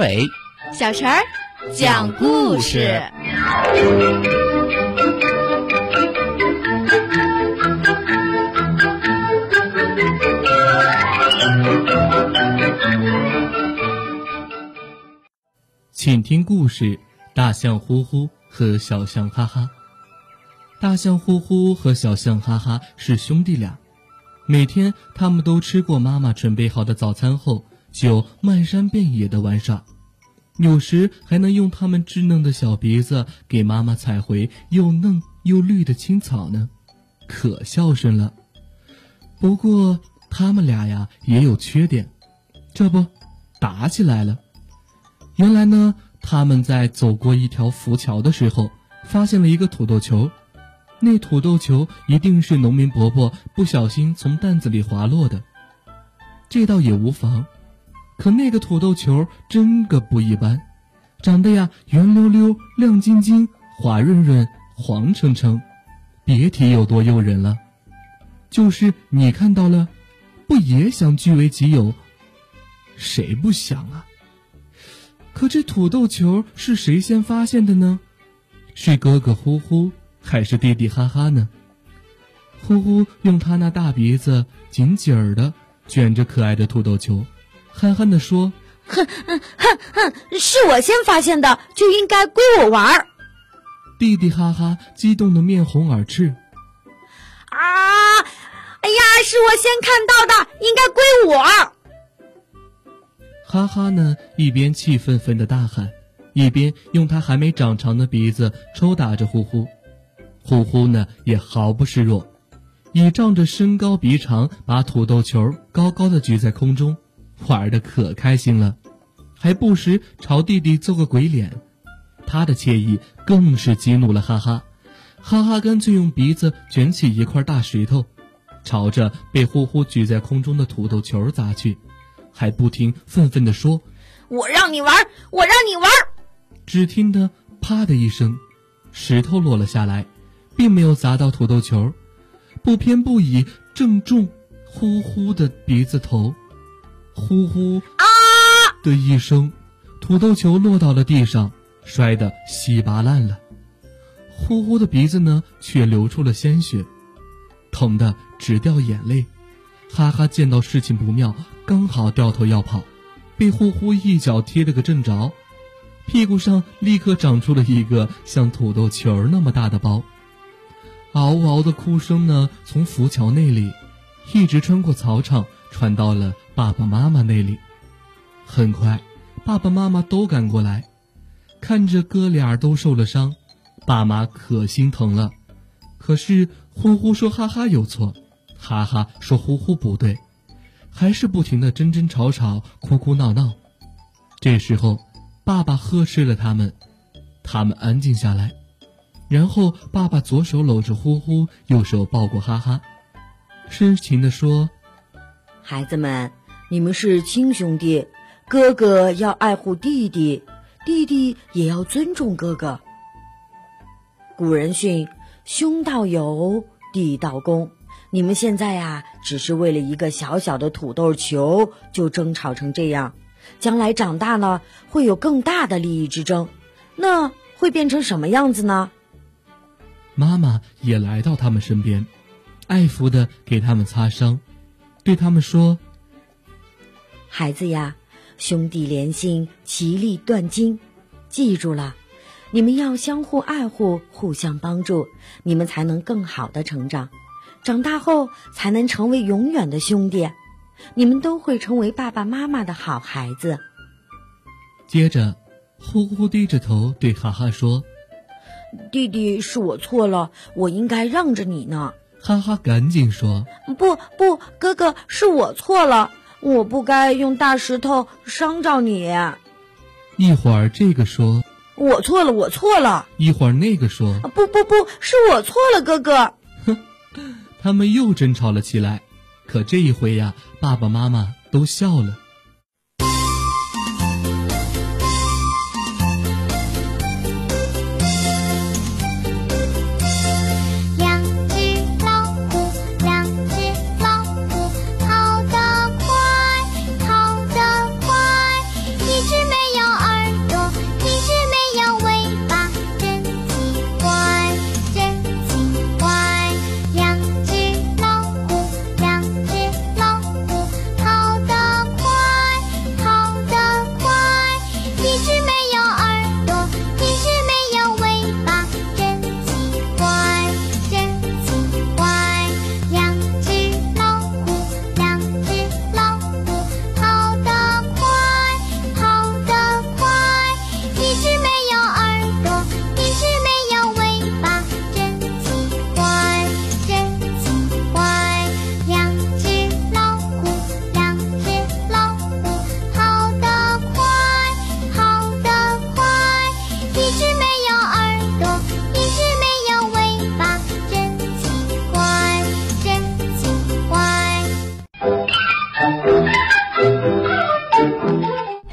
伟、小陈儿讲故事。请听故事：大象呼呼和小象哈哈。大象呼呼和小象哈哈是兄弟俩，每天他们都吃过妈妈准备好的早餐后，就漫山遍野的玩耍，有时还能用他们稚嫩的小鼻子给妈妈采回又嫩又绿的青草呢，可孝顺了。不过他们俩呀也有缺点，这不，打起来了。原来呢，他们在走过一条浮桥的时候，发现了一个土豆球。那土豆球一定是农民伯伯不小心从担子里滑落的，这倒也无妨。可那个土豆球真个不一般，长得呀圆溜溜、亮晶晶、滑润润、黄澄澄，别提有多诱人了。就是你看到了，不也想据为己有？谁不想啊？可这土豆球是谁先发现的呢？是哥哥呼呼。还是弟弟哈哈呢？呼呼用他那大鼻子紧紧儿的卷着可爱的土豆球，憨憨地说：“哼哼哼哼，是我先发现的，就应该归我玩儿。”弟弟哈哈激动的面红耳赤。啊！哎呀，是我先看到的，应该归我。哈哈呢，一边气愤愤的大喊，一边用他还没长长的鼻子抽打着呼呼。呼呼呢也毫不示弱，倚仗着身高鼻长，把土豆球高高的举在空中，玩的可开心了，还不时朝弟弟做个鬼脸。他的惬意更是激怒了哈哈，哈哈干脆用鼻子卷起一块大石头，朝着被呼呼举在空中的土豆球砸去，还不停愤愤地说：“我让你玩，我让你玩！”只听得啪的一声，石头落了下来。并没有砸到土豆球，不偏不倚，正中呼呼的鼻子头，呼呼啊的一声，土豆球落到了地上，摔得稀巴烂了。呼呼的鼻子呢，却流出了鲜血，疼得直掉眼泪。哈哈见到事情不妙，刚好掉头要跑，被呼呼一脚踢了个正着，屁股上立刻长出了一个像土豆球那么大的包。嗷嗷的哭声呢，从浮桥那里，一直穿过草场，传到了爸爸妈妈那里。很快，爸爸妈妈都赶过来，看着哥俩都受了伤，爸妈可心疼了。可是呼呼说哈哈有错，哈哈说呼呼不对，还是不停的争争吵吵，哭哭闹闹。这时候，爸爸呵斥了他们，他们安静下来。然后，爸爸左手搂着呼呼，右手抱过哈哈，深情地说：“孩子们，你们是亲兄弟，哥哥要爱护弟弟，弟弟也要尊重哥哥。古人训：兄道友，弟道恭。你们现在呀，只是为了一个小小的土豆球就争吵成这样，将来长大了会有更大的利益之争，那会变成什么样子呢？”妈妈也来到他们身边，爱抚的给他们擦伤，对他们说：“孩子呀，兄弟连心，其利断金。记住了，你们要相互爱护，互相帮助，你们才能更好的成长，长大后才能成为永远的兄弟。你们都会成为爸爸妈妈的好孩子。”接着，呼呼低着头对哈哈说。弟弟是我错了，我应该让着你呢。哈哈，赶紧说！不不，哥哥是我错了，我不该用大石头伤着你。一会儿这个说，我错了，我错了。一会儿那个说，不不不，是我错了，哥哥。哼，他们又争吵了起来，可这一回呀，爸爸妈妈都笑了。